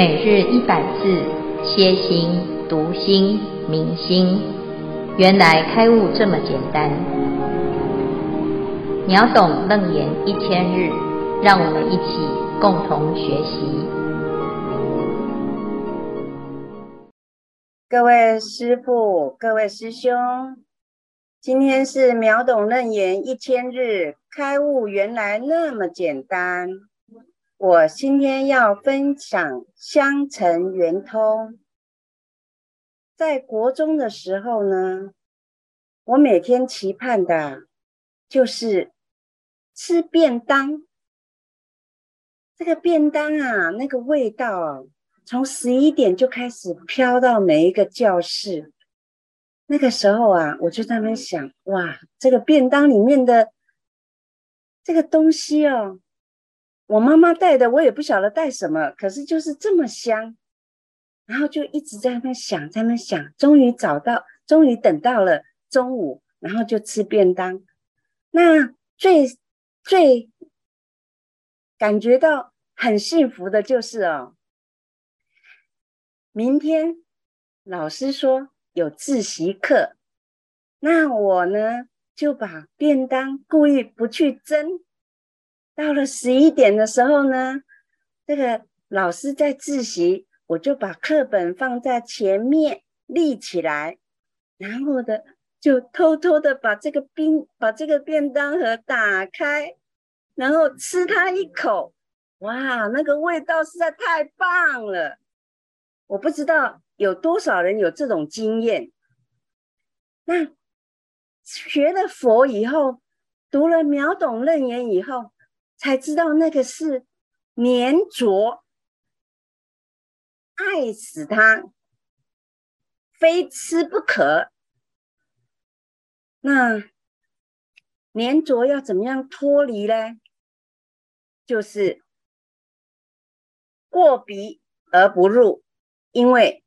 每日一百字，歇心、读心、明心，原来开悟这么简单。秒懂楞严一千日，让我们一起共同学习。各位师父、各位师兄，今天是秒懂楞严一千日，开悟原来那么简单。我今天要分享香橙圆通。在国中的时候呢，我每天期盼的，就是吃便当。这个便当啊，那个味道啊，从十一点就开始飘到每一个教室。那个时候啊，我就在那想，哇，这个便当里面的这个东西哦。我妈妈带的，我也不晓得带什么，可是就是这么香，然后就一直在那想，在那想，终于找到，终于等到了中午，然后就吃便当。那最最感觉到很幸福的就是哦，明天老师说有自习课，那我呢就把便当故意不去蒸。到了十一点的时候呢，这个老师在自习，我就把课本放在前面立起来，然后的就偷偷的把这个冰，把这个便当盒打开，然后吃它一口，哇，那个味道实在太棒了！我不知道有多少人有这种经验。那学了佛以后，读了秒懂楞严以后。才知道那个是粘着，爱死他，非吃不可。那粘着要怎么样脱离呢？就是过鼻而不入。因为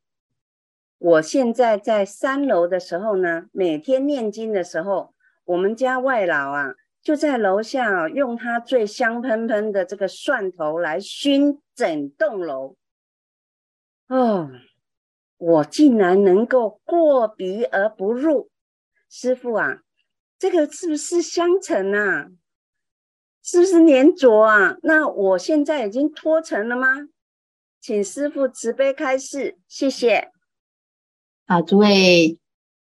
我现在在三楼的时候呢，每天念经的时候，我们家外老啊。就在楼下，用他最香喷喷的这个蒜头来熏整栋楼。哦，我竟然能够过鼻而不入，师傅啊，这个是不是香尘啊？是不是粘着啊？那我现在已经脱尘了吗？请师傅慈悲开示，谢谢。好，诸位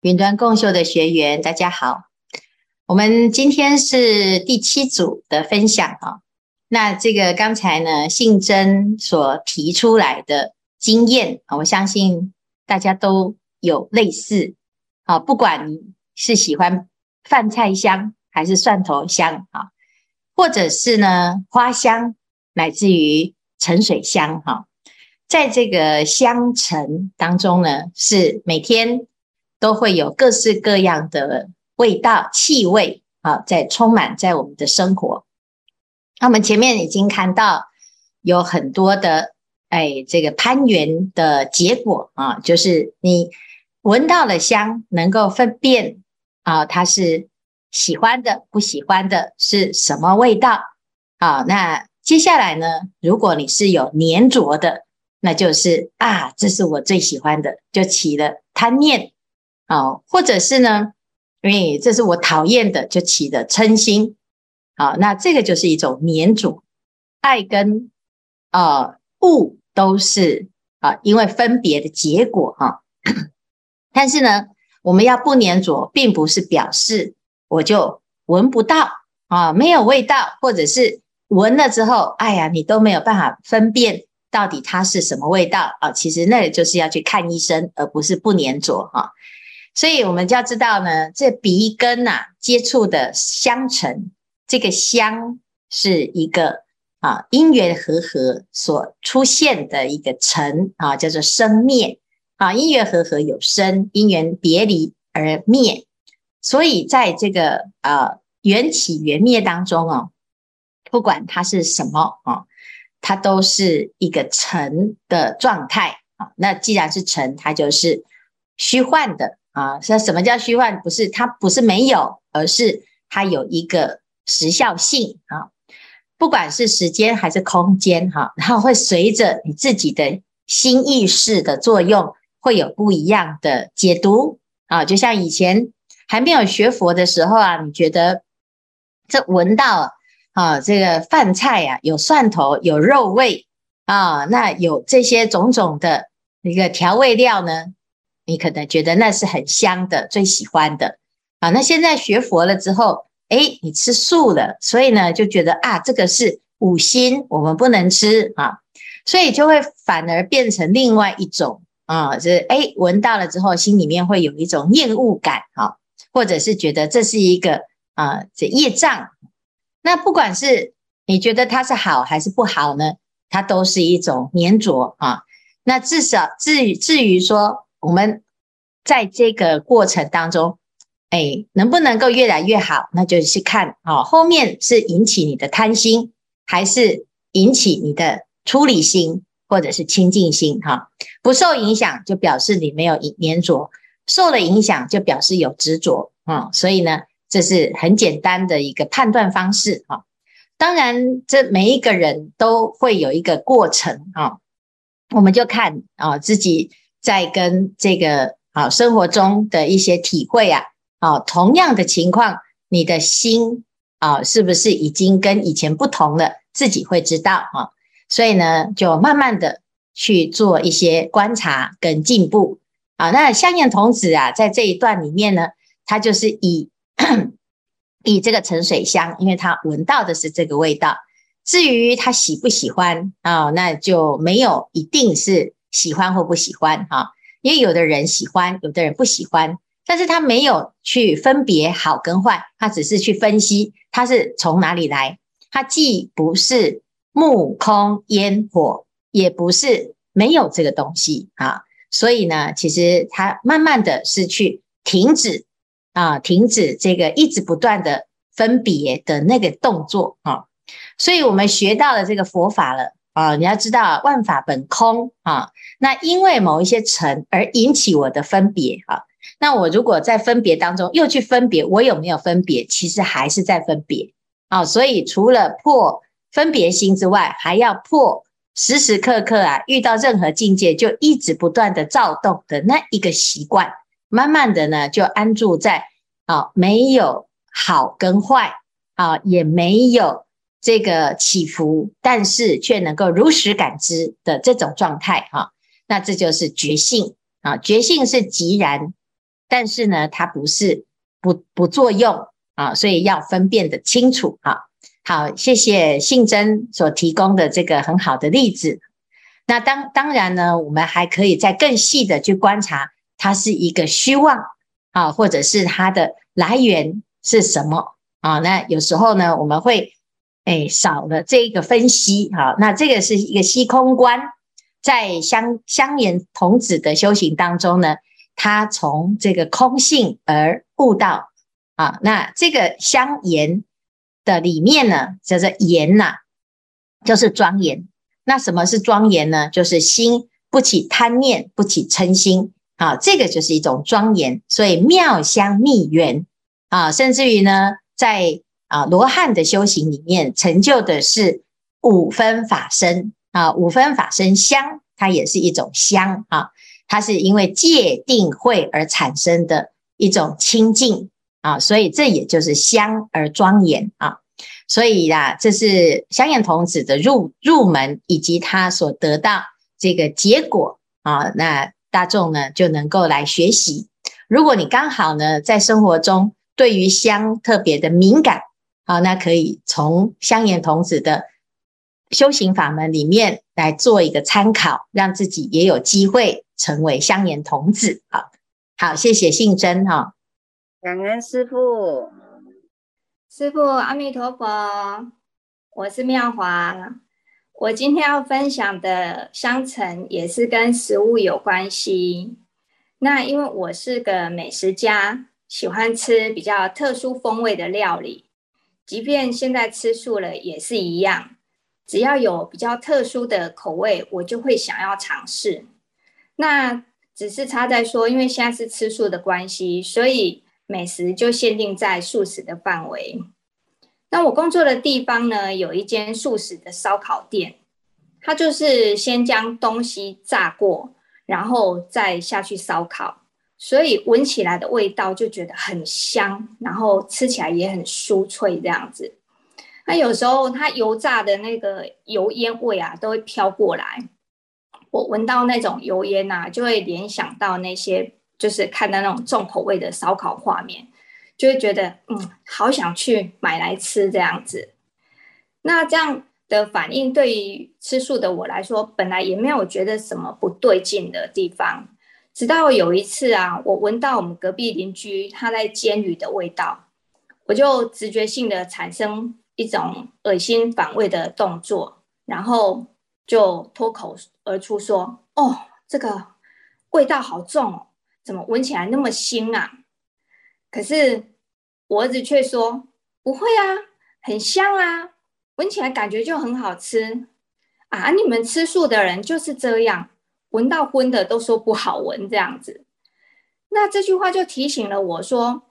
云端共修的学员，大家好。我们今天是第七组的分享啊，那这个刚才呢，信真所提出来的经验，我相信大家都有类似啊，不管你是喜欢饭菜香还是蒜头香啊，或者是呢花香，乃至于沉水香哈，在这个香尘当中呢，是每天都会有各式各样的。味道、气味啊，在充满在我们的生活。那我们前面已经看到有很多的哎，这个攀缘的结果啊，就是你闻到了香，能够分辨啊，它是喜欢的、不喜欢的，是什么味道啊？那接下来呢，如果你是有粘着的，那就是啊，这是我最喜欢的，就起了贪念啊，或者是呢？因为这是我讨厌的，就起的嗔心，好，那这个就是一种粘着，爱跟呃恶都是啊，因为分别的结果哈。但是呢，我们要不粘着，并不是表示我就闻不到啊，没有味道，或者是闻了之后，哎呀，你都没有办法分辨到底它是什么味道啊。其实那也就是要去看医生，而不是不粘着哈。所以，我们就要知道呢，这鼻根呐、接触的香尘，这个香是一个啊因缘和合所出现的一个尘啊，叫做生灭啊，因缘和合有生，因缘别离而灭。所以，在这个啊缘起缘灭当中哦，不管它是什么啊，它都是一个尘的状态啊。那既然是尘，它就是虚幻的。啊，那什么叫虚幻？不是它不是没有，而是它有一个时效性啊。不管是时间还是空间哈，然后会随着你自己的心意识的作用会有不一样的解读啊。就像以前还没有学佛的时候啊，你觉得这闻到啊这个饭菜呀、啊、有蒜头有肉味啊，那有这些种种的一个调味料呢，你可能觉得那是很香的，最喜欢的啊。那现在学佛了之后，诶，你吃素了，所以呢就觉得啊，这个是五辛，我们不能吃啊，所以就会反而变成另外一种啊，就是诶，闻到了之后，心里面会有一种厌恶感啊，或者是觉得这是一个啊这业障。那不管是你觉得它是好还是不好呢，它都是一种粘着啊。那至少至于至于说我们在这个过程当中。哎，能不能够越来越好？那就是看、哦，后面是引起你的贪心，还是引起你的出离心，或者是清净心？哈、不受影响就表示你没有粘着，受了影响就表示有执着啊、所以呢，这是很简单的一个判断方式啊、当然，这每一个人都会有一个过程啊、我们就看啊、自己在跟这个啊、生活中的一些体会啊。啊，同样的情况，你的心啊，是不是已经跟以前不同了？自己会知道啊。所以呢，就慢慢的去做一些观察跟进步啊。那香严童子啊，在这一段里面呢，他就是以 以这个沉水香，因为他闻到的是这个味道。至于他喜不喜欢啊，那就没有一定是喜欢或不喜欢哈。因为有的人喜欢，有的人不喜欢。但是他没有去分别好跟坏，他只是去分析它是从哪里来。它既不是木空烟火，也不是没有这个东西啊。所以呢，其实他慢慢的是去停止啊，停止这个一直不断的分别的那个动作啊。所以我们学到了这个佛法了啊，你要知道万法本空啊。那因为某一些尘而引起我的分别啊。那我如果在分别当中又去分别，我有没有分别？其实还是在分别啊。所以除了破分别心之外，还要破时时刻刻啊，遇到任何境界就一直不断的躁动的那一个习惯。慢慢的呢，就安住在啊，没有好跟坏啊，也没有这个起伏，但是却能够如实感知的这种状态哈。那这就是觉性啊，觉性是即然。但是呢，它不是不不作用啊，所以要分辨得清楚啊。好，谢谢信真所提供的这个很好的例子。那当当然呢，我们还可以再更细的去观察，它是一个虚妄啊，或者是它的来源是什么啊？那有时候呢，我们会诶少了这个分析哈。那这个是一个虚空观，在香香严童子的修行当中呢。他从这个空性而悟道啊，那这个香严的里面呢，叫做严呐，就是庄严。那什么是庄严呢？就是心不起贪念，不起嗔心啊，这个就是一种庄严。所以妙香蜜缘啊，甚至于呢，在啊罗汉的修行里面成就的是五分法身啊，五分法身香，它也是一种香啊。它是因为戒定慧而产生的一种清净啊，所以这也就是香而庄严啊。所以呀，这是香严童子的入入门，以及他所得到这个结果啊。那大众呢就能够来学习。如果你刚好呢在生活中对于香特别的敏感啊，那可以从香严童子的修行法门里面来做一个参考，让自己也有机会。成为香严童子，好，好，谢谢信真哈，感恩师父，师父阿弥陀佛，我是妙华，我今天要分享的香橙也是跟食物有关系。那因为我是个美食家，喜欢吃比较特殊风味的料理，即便现在吃素了也是一样，只要有比较特殊的口味，我就会想要尝试。那只是差在说，因为现在是吃素的关系，所以美食就限定在素食的范围。那我工作的地方呢，有一间素食的烧烤店。它就是先将东西炸过，然后再下去烧烤，所以闻起来的味道就觉得很香，然后吃起来也很酥脆这样子。那有时候它油炸的那个油烟味啊，都会飘过来，我闻到那种油烟呐，就会联想到那些就是看到那种重口味的烧烤画面，就会觉得嗯，好想去买来吃这样子。那这样的反应对于吃素的我来说，本来也没有觉得什么不对劲的地方。直到有一次啊，我闻到我们隔壁邻居他在煎鱼的味道，我就直觉性的产生一种恶心反胃的动作，然后就脱口而出说：“哦，这个味道好重哦，怎么闻起来那么腥啊？”可是我儿子却说：“不会啊，很香啊。”闻起来感觉就很好吃啊！你们吃素的人就是这样，闻到荤的都说不好闻这样子。那这句话就提醒了我说，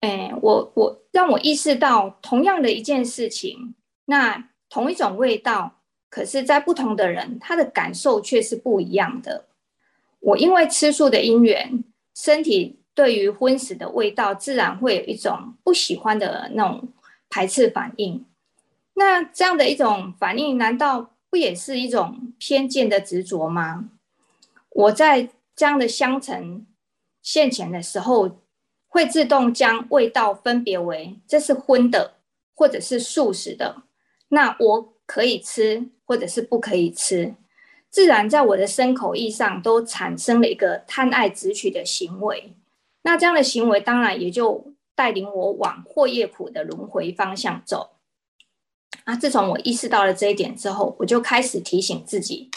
哎，我我让我意识到，同样的一件事情，那同一种味道，可是在不同的人，他的感受却是不一样的。我因为吃素的因缘，身体对于荤食的味道，自然会有一种不喜欢的那种排斥反应。那这样的一种反应，难道不也是一种偏见的执着吗？我在这样的香尘现前的时候，会自动将味道分别为这是荤的，或者是素食的。那我可以吃，或者是不可以吃，自然在我的身口意上都产生了一个贪爱执取的行为。那这样的行为，当然也就带领我往祸业苦的轮回方向走。啊！自从我意识到了这一点之后，我就开始提醒自己，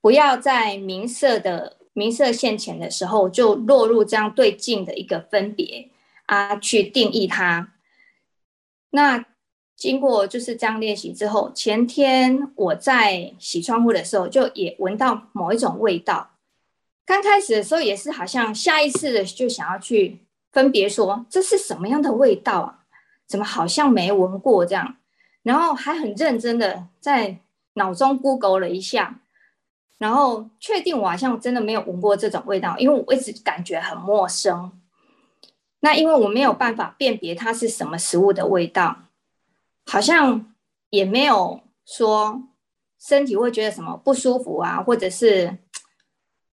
不要在名色的名色现前的时候，就落入这样对境的一个分别啊，去定义它。那经过就是这样练习之后，前天我在洗窗户的时候，就也闻到某一种味道。刚开始的时候也是好像下意识的就想要去分别说，这是什么样的味道啊？怎么好像没闻过这样？然后还很认真的在脑中 Google 了一下，然后确定我好像真的没有闻过这种味道，因为我一直感觉很陌生。那因为我没有办法辨别它是什么食物的味道，好像也没有说身体会觉得什么不舒服啊，或者是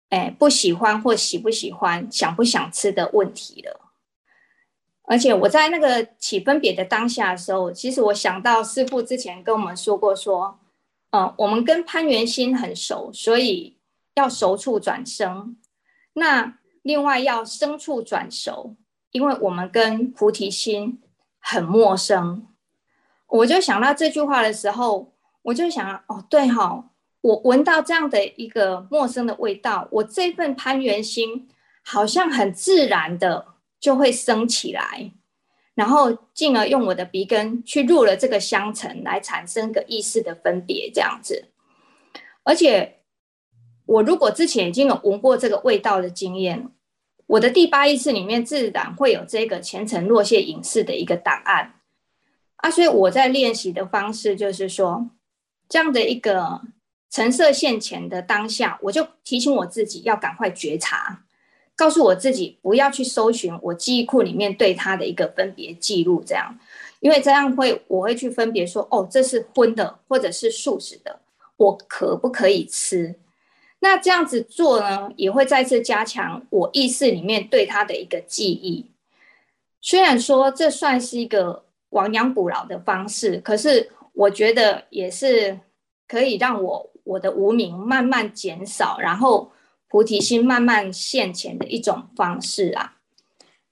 哎不喜欢或喜不喜欢、想不想吃的问题了。而且我在那个起分别的当下的时候，其实我想到师父之前跟我们说过，说，嗯，我们跟攀缘心很熟，所以要熟处转生。那另外要生处转熟，因为我们跟菩提心很陌生。我就想到这句话的时候，我就想，哦，对哈、哦，我闻到这样的一个陌生的味道，我这份攀缘心好像很自然的。就会升起来，然后进而用我的鼻根去入了这个香尘，来产生个意识的分别，这样子。而且，我如果之前已经有闻过这个味道的经验，我的第八意识里面自然会有这个前尘落谢影视的一个档案啊。所以我在练习的方式就是说，这样的一个橙色现前的当下，我就提醒我自己要赶快觉察。告诉我自己不要去搜寻我记忆库里面对它的一个分别记录，这样，因为这样会我会去分别说，哦，这是荤的或者是素食的，我可不可以吃？那这样子做呢，也会再次加强我意识里面对它的一个记忆。虽然说这算是一个亡羊补牢的方式，可是我觉得也是可以让我我的无名慢慢减少，然后。菩提心慢慢现前的一种方式啊，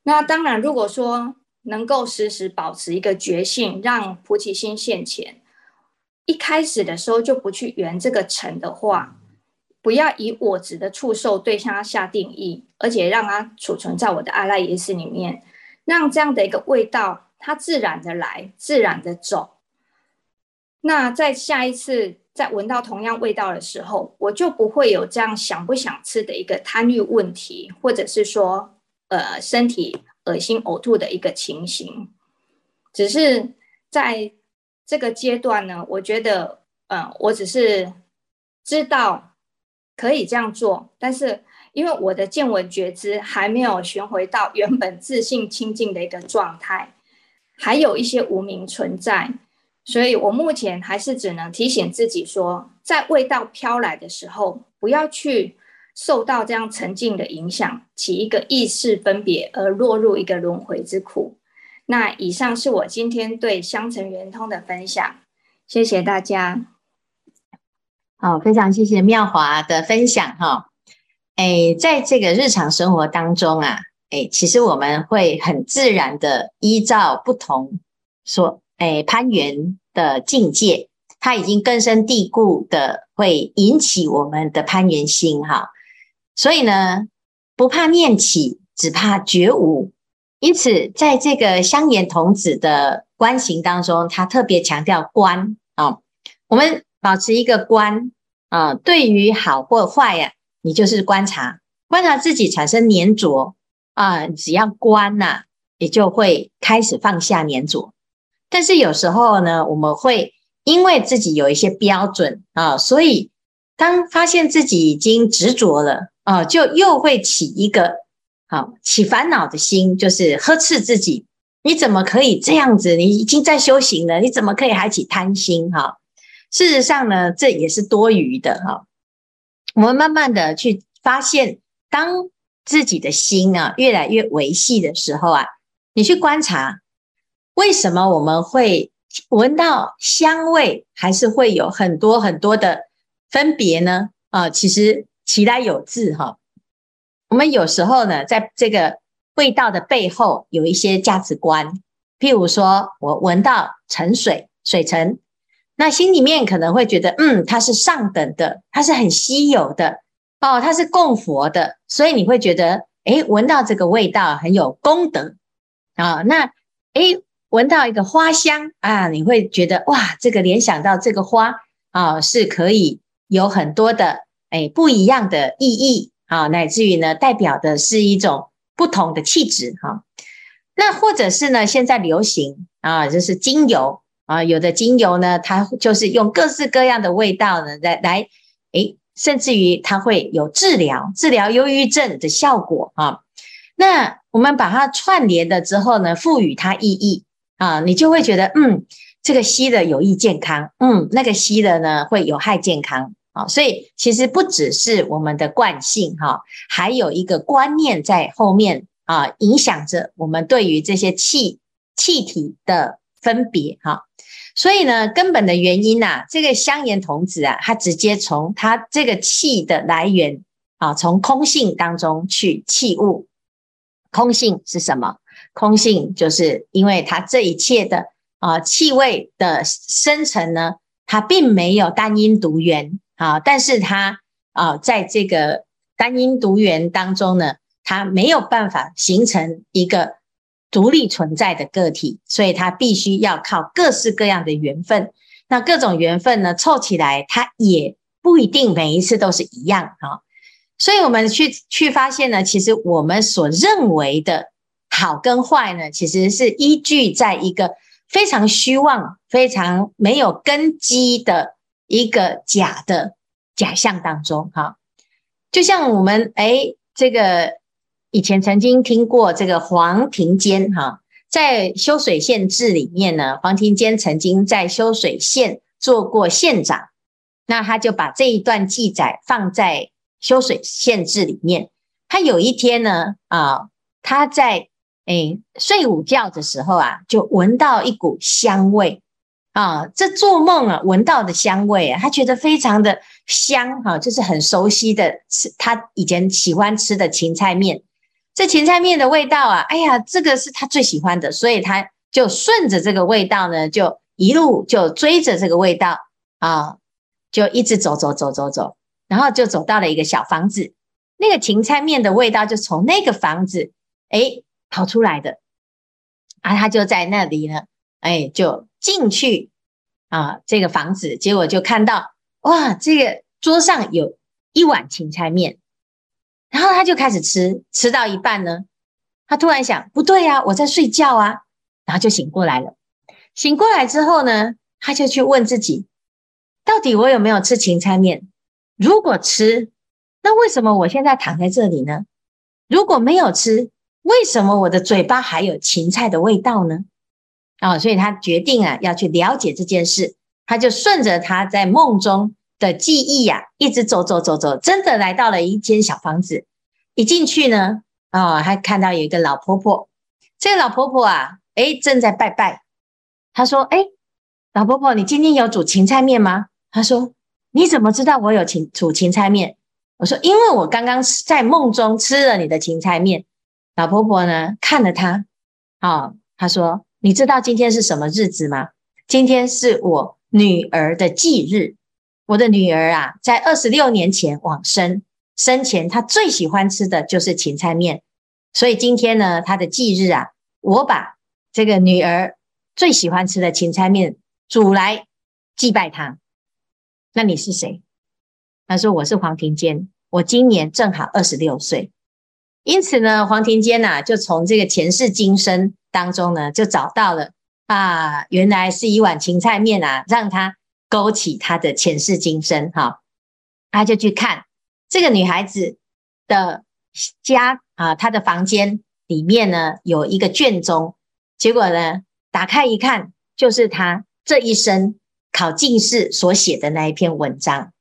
那当然，如果说能够时时保持一个觉性，让菩提心现前，一开始的时候就不去圆这个尘的话，不要以我执的触受对它下定义，而且让它储存在我的阿赖耶识里面，让这样的一个味道它自然的来，自然的走。那在下一次。在闻到同样味道的时候，我就不会有这样想不想吃的一个贪欲问题，或者是说，呃，身体恶心呕吐的一个情形。只是在这个阶段呢，我觉得，嗯、我只是知道可以这样做，但是因为我的见闻觉知还没有寻回到原本自信清净的一个状态，还有一些无明存在，所以我目前还是只能提醒自己说，在味道飘来的时候，不要去受到这样沉静的影响，起一个意识分别而落入一个轮回之苦。那以上是我今天对香橙圆通的分享，谢谢大家。好，非常谢谢妙华的分享哈。哎，在这个日常生活当中啊，哎，其实我们会很自然的依照不同所哎攀缘的境界，它已经根深蒂固的会引起我们的攀缘心哈。所以呢，不怕念起，只怕觉无。因此，在这个香严童子的观行当中，他特别强调观啊。我们保持一个观啊，对于好或坏呀，你就是观察，观察自己产生粘着啊。只要观呐，也就会开始放下粘着。但是有时候呢，我们会因为自己有一些标准啊，所以当发现自己已经执着了啊，就又会起一个。好，起烦恼的心就是呵斥自己，你怎么可以这样子？你已经在修行了，你怎么可以还起贪心？哈，事实上呢，这也是多余的哈。我们慢慢的去发现，当自己的心啊越来越维系的时候啊，你去观察，为什么我们会闻到香味，还是会有很多很多的分别呢？啊，其实其来有自哈。我们有时候呢，在这个味道的背后有一些价值观，譬如说我闻到沉水、水沉，那心里面可能会觉得，嗯，它是上等的，它是很稀有的，哦，它是供佛的，所以你会觉得，诶，闻到这个味道很有功德啊、那，诶，闻到一个花香啊，你会觉得，哇，这个联想到这个花啊、是可以有很多的，诶，不一样的意义。啊，乃至于呢，代表的是一种不同的气质哈。那或者是呢，现在流行啊，就是精油啊，有的精油呢，它就是用各式各样的味道呢，来来，诶，甚至于它会有治疗治疗忧郁症的效果啊。那我们把它串联了之后呢，赋予它意义啊，你就会觉得，嗯，这个吸的有益健康，嗯，那个吸的呢会有害健康。啊，所以其实不只是我们的惯性哈，还有一个观念在后面啊，影响着我们对于这些气气体的分别哈。所以呢，根本的原因呐，这个香严童子啊，他直接从他这个气的来源啊，从空性当中去气物。空性是什么？空性就是因为它这一切的啊气味的生成呢，它并没有单因独缘。啊，但是它啊，在这个单因独缘当中呢，它没有办法形成一个独立存在的个体，所以它必须要靠各式各样的缘分。那各种缘分呢，凑起来，它也不一定每一次都是一样啊。所以我们去去发现呢，其实我们所认为的好跟坏呢，其实是依据在一个非常虚妄、非常没有根基的。一个假的假象当中，哈，就像我们诶这个以前曾经听过这个黄庭坚哈，在修水县志里面呢，黄庭坚曾经在修水县做过县长，那他就把这一段记载放在修水县志里面。他有一天呢，啊，他在诶睡午觉的时候啊，就闻到一股香味。啊，这做梦啊，闻到的香味啊，他觉得非常的香哈，就是很熟悉的吃，他以前喜欢吃的芹菜面，这芹菜面的味道啊，哎呀，这个是他最喜欢的，所以他就顺着这个味道呢，就一路就追着这个味道啊，就一直走走走走走，然后就走到了一个小房子，那个芹菜面的味道就从那个房子哎跑出来的，啊，他就在那里呢，哎就。进去啊，这个房子，结果就看到哇，这个桌上有一碗芹菜面，然后他就开始吃，吃到一半呢，他突然想，不对呀，我在睡觉啊，然后就醒过来了。醒过来之后呢，他就去问自己，到底我有没有吃芹菜面？如果吃，那为什么我现在躺在这里呢？如果没有吃，为什么我的嘴巴还有芹菜的味道呢？啊、所以他决定啊要去了解这件事，他就顺着他在梦中的记忆呀、啊，一直走走走走，真的来到了一间小房子。一进去呢，啊、哦，还看到有一个老婆婆。这个老婆婆啊，诶，正在拜拜。他说：“诶，老婆婆，你今天有煮芹菜面吗？”他说：“你怎么知道我有芹煮芹菜面？”我说：“因为我刚刚在梦中吃了你的芹菜面。”老婆婆呢，看了他，啊、哦，他说：“你知道今天是什么日子吗？今天是我女儿的忌日。我的女儿啊，在二十六年前往生，生前她最喜欢吃的就是芹菜面。”所以今天呢，她的忌日啊，我把这个女儿最喜欢吃的芹菜面煮来祭拜她。那你是谁？他说我是黄庭坚，我今年正好二十六岁。因此呢，黄庭坚呐，就从这个前世今生当中呢，就找到了啊，原来是一碗芹菜面啊，让他勾起他的前世今生哈。他就去看这个女孩子的家。啊，她的房间里面呢，有一个卷宗，结果呢，打开一看，就是他这一生考进士所写的那一篇文章，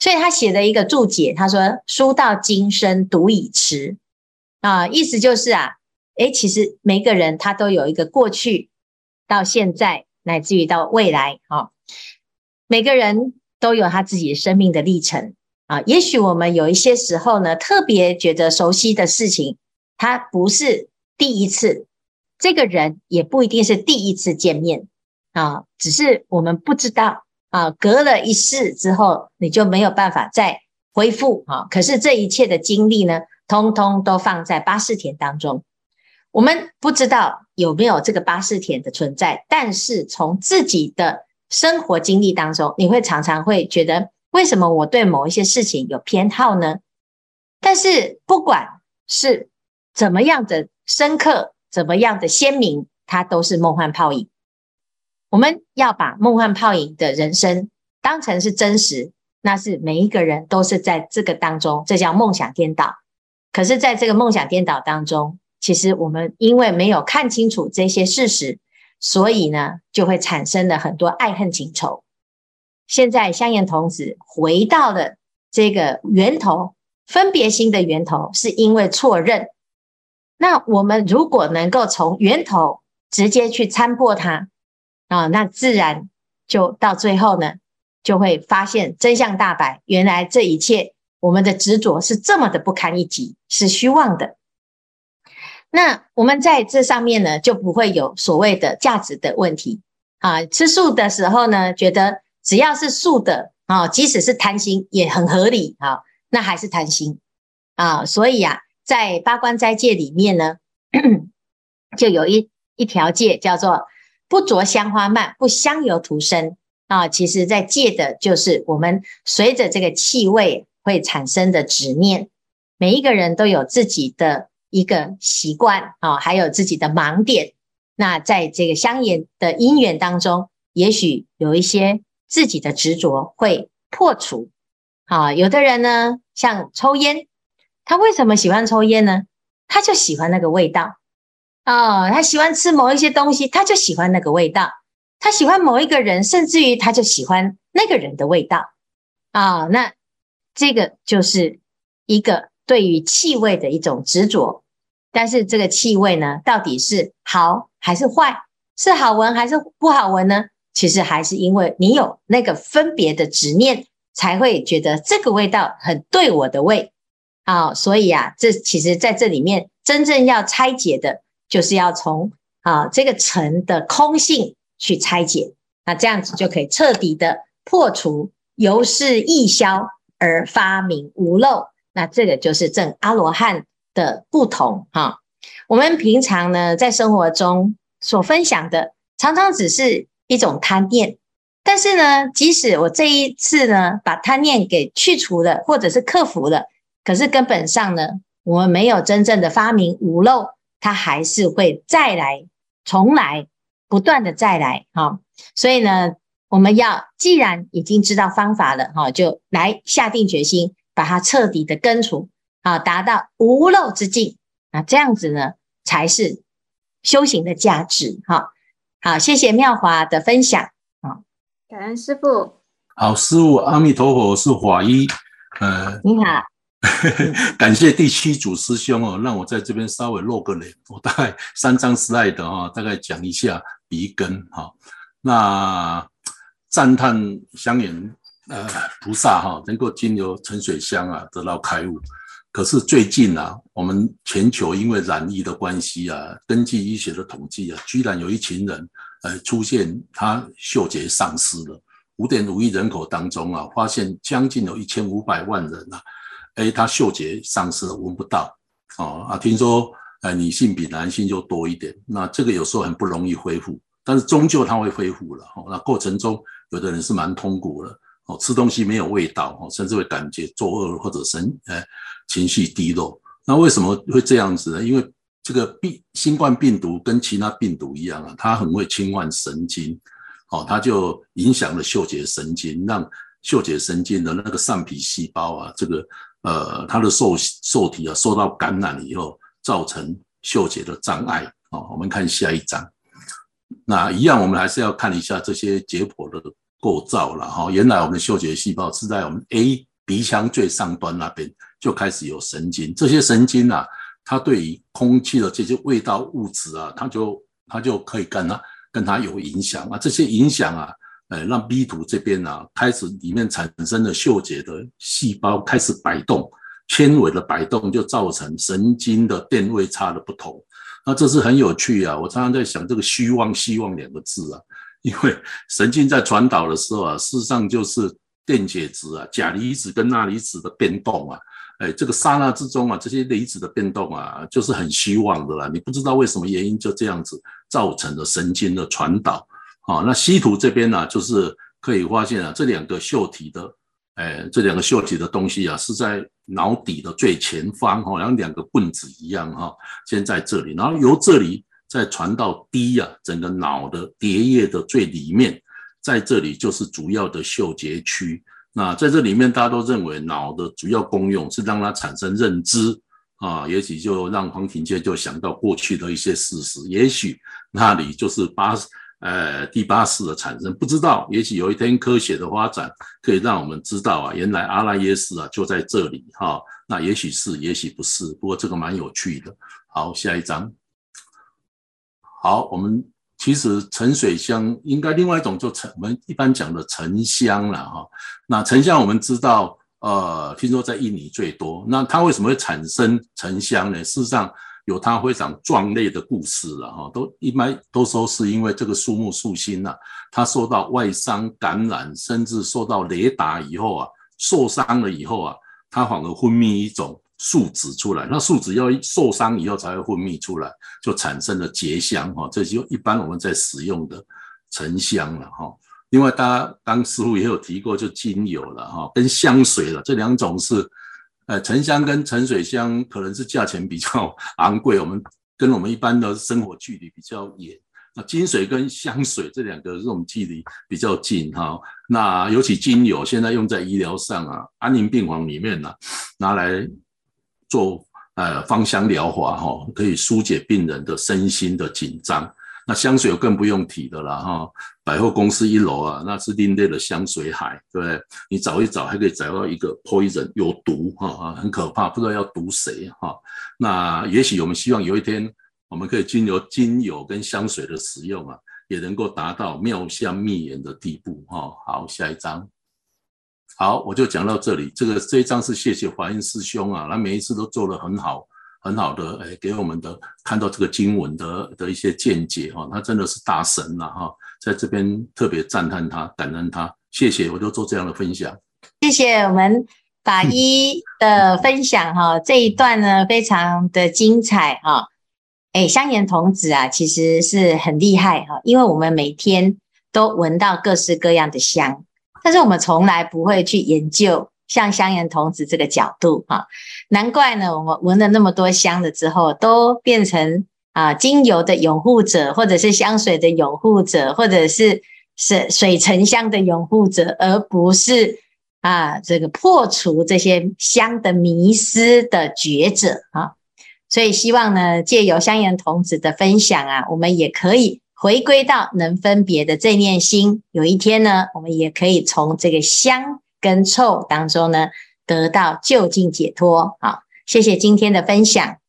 所以他写了一个注解，他说：“书到今生读已迟。啊，意思就是啊，诶，其实每个人他都有一个过去到现在，乃至于到未来啊，每个人都有他自己生命的历程。”啊，也许我们有一些时候呢，特别觉得熟悉的事情，它不是第一次，这个人也不一定是第一次见面。啊，只是我们不知道啊，隔了一世之后，你就没有办法再恢复啊。可是这一切的经历呢，通通都放在八识田当中，我们不知道有没有这个八识田的存在，但是从自己的生活经历当中，你会常常会觉得。为什么我对某一些事情有偏好呢？但是不管是怎么样的深刻，怎么样的鲜明，它都是梦幻泡影。我们要把梦幻泡影的人生当成是真实，那是每一个人都是在这个当中，这叫梦想颠倒。可是，在这个梦想颠倒当中，其实我们因为没有看清楚这些事实，所以呢，就会产生了很多爱恨情仇。现在香艳童子回到了这个源头，分别心的源头，是因为错认。那我们如果能够从源头直接去参破它啊，那自然就到最后呢，就会发现真相大白。原来这一切我们的执着是这么的不堪一击，是虚妄的。那我们在这上面呢，就不会有所谓的价值的问题啊。吃素的时候呢，觉得。只要是素的啊，即使是贪心也很合理啊，那还是贪心啊。所以啊，在八关斋戒里面呢，就有一一条戒叫做不着香花蔓，不香油涂身啊。其实，在戒的就是我们随着这个气味会产生的执念。每一个人都有自己的一个习惯啊，还有自己的盲点。那在这个香烟的因缘当中，也许有一些。自己的执着会破除，啊，有的人呢，像抽烟，他为什么喜欢抽烟呢？他就喜欢那个味道，哦，他喜欢吃某一些东西，他就喜欢那个味道，他喜欢某一个人，甚至于他就喜欢那个人的味道，啊，那这个就是一个对于气味的一种执着，但是这个气味呢，到底是好还是坏？是好闻还是不好闻呢？其实还是因为你有那个分别的执念，才会觉得这个味道很对我的味啊，所以啊，这其实在这里面真正要拆解的，就是要从啊这个尘的空性去拆解，那这样子就可以彻底的破除由是易消而发明无漏，那这个就是证阿罗汉的不同哈。我们平常呢在生活中所分享的，常常只是。一种贪念，但是呢，即使我这一次呢，把贪念给去除了，或者是克服了，可是根本上呢，我们没有真正的发明无漏，它还是会再来，重来，不断的再来哦。所以呢，我们要既然已经知道方法了哈，就来下定决心把它彻底的根除啊，达到无漏之境啊，这样子呢才是修行的价值哈。好，谢谢妙华的分享啊，感恩师父。好，师父，阿弥陀佛，我是法医。呃，你好，感谢第七组师兄哦，让我在这边稍微露个脸。我大概三张 slide 哈，大概讲一下鼻根哈。那赞叹香严呃菩萨哈，能够经由沉水香啊得到开悟。可是最近啊，我们全球因为染疫的关系啊，根据医学的统计啊，居然有一群人呃出现他嗅觉丧失了。五点五亿人口当中啊，发现将近有一千五百万人啊，诶，他嗅觉丧失了，闻不到哦啊。听说呃女性比男性就多一点，那这个有时候很不容易恢复，但是终究它会恢复了。哦，那过程中有的人是蛮痛苦的哦，吃东西没有味道哦，甚至会感觉作饿或者神呃情绪低落。那为什么会这样子呢？因为这个病新冠病毒跟其他病毒一样啊，它很会侵犯神经。哦，它就影响了嗅觉神经，让嗅觉神经的那个上皮细胞啊，这个呃，它的受受体啊受到感染以后，造成嗅觉的障碍。哦，我们看下一张，那一样，我们还是要看一下这些解剖的构造了哈。原来我们嗅觉细胞是在我们 A 鼻腔最上端那边就开始有神经，这些神经啊，它对于空气的这些味道物质啊，它就它就可以跟它。跟它有影响啊，这些影响啊，呃，让 B 图这边啊，开始里面产生的嗅觉的细胞开始摆动，纤维的摆动就造成神经的电位差的不同。那这是很有趣啊，我常常在想这个虚妄希望两个字啊，因为神经在传导的时候啊，事实上就是电解质啊，钾离子跟钠离子的变动啊。哎，这个刹那之中啊，这些离子的变动啊，就是很虚妄的啦。你不知道为什么原因，就这样子造成了神经的传导。好，那西图这边呢，就是可以发现啊，这两个嗅体的，哎，这两个嗅体的东西啊，是在脑底的最前方，好像两个棍子一样哈，先在这里，然后由这里再传到 D 啊，整个脑的蝶叶的最里面，在这里就是主要的嗅觉区。那在这里面，大家都认为脑的主要功用是让它产生认知啊，也许就让黄庭坚就想到过去的一些事实，也许那里就是八呃第八世的产生，不知道，也许有一天科学的发展可以让我们知道啊，原来阿赖耶识啊就在这里哈、那也许是，也许不是，不过这个蛮有趣的。好，下一章，好，我们。其实沉水香应该另外一种就沉，我们一般讲的沉香了哈。那沉香我们知道，呃，听说在印尼最多。那它为什么会产生沉香呢？事实上有它非常壮烈的故事了哈。都一般都说是因为这个树木树心呐，它受到外伤感染，甚至受到雷打以后啊，受伤了以后啊，它反而分泌一种。树脂出来，那树脂要受伤以后才会分泌出来，就产生了结香哈。这就一般我们在使用的沉香了哈。另外，大家刚师父也有提过，就精油了哈，跟香水了这两种是，呃，沉香跟沉水香可能是价钱比较 昂贵，我们跟我们一般的生活距离比较远。那金水跟香水这两个这种距离比较近哈。那尤其精油现在用在医疗上啊，安宁病房里面呢，拿来。做呃芳香疗法哈，可以疏解病人的身心的紧张。那香水更不用提的了哈，百货公司一楼啊，那是另类的香水海，对不对？你找一找，还可以找到一个 poison 有毒哈啊，很可怕，不知道要毒谁哈。那也许我们希望有一天，我们可以经由精油跟香水的使用啊，也能够达到妙香蜜言的地步哈。好，下一张。好，我就讲到这里。这个这一章是谢谢华英师兄啊，他每一次都做得很好，很好的，哎，给我们的看到这个经文的的一些见解哈，他真的是大神了哈，在这边特别赞叹他，感恩他，谢谢，我就做这样的分享。谢谢我们法医的分享哈，这一段呢非常的精彩哈。哎，香严童子啊，其实是很厉害哈，因为我们每天都闻到各式各样的香。但是我们从来不会去研究像香严童子这个角度哈，难怪呢，我们闻了那么多香了之后，都变成啊精油的拥护者，或者是香水的拥护者，或者是是水沉香的拥护者，而不是啊这个破除这些香的迷失的觉者啊。所以希望呢，借由香严童子的分享啊，我们也可以回归到能分别的这念心。有一天呢，我们也可以从这个香跟臭当中呢，得到就近解脱。好，谢谢今天的分享。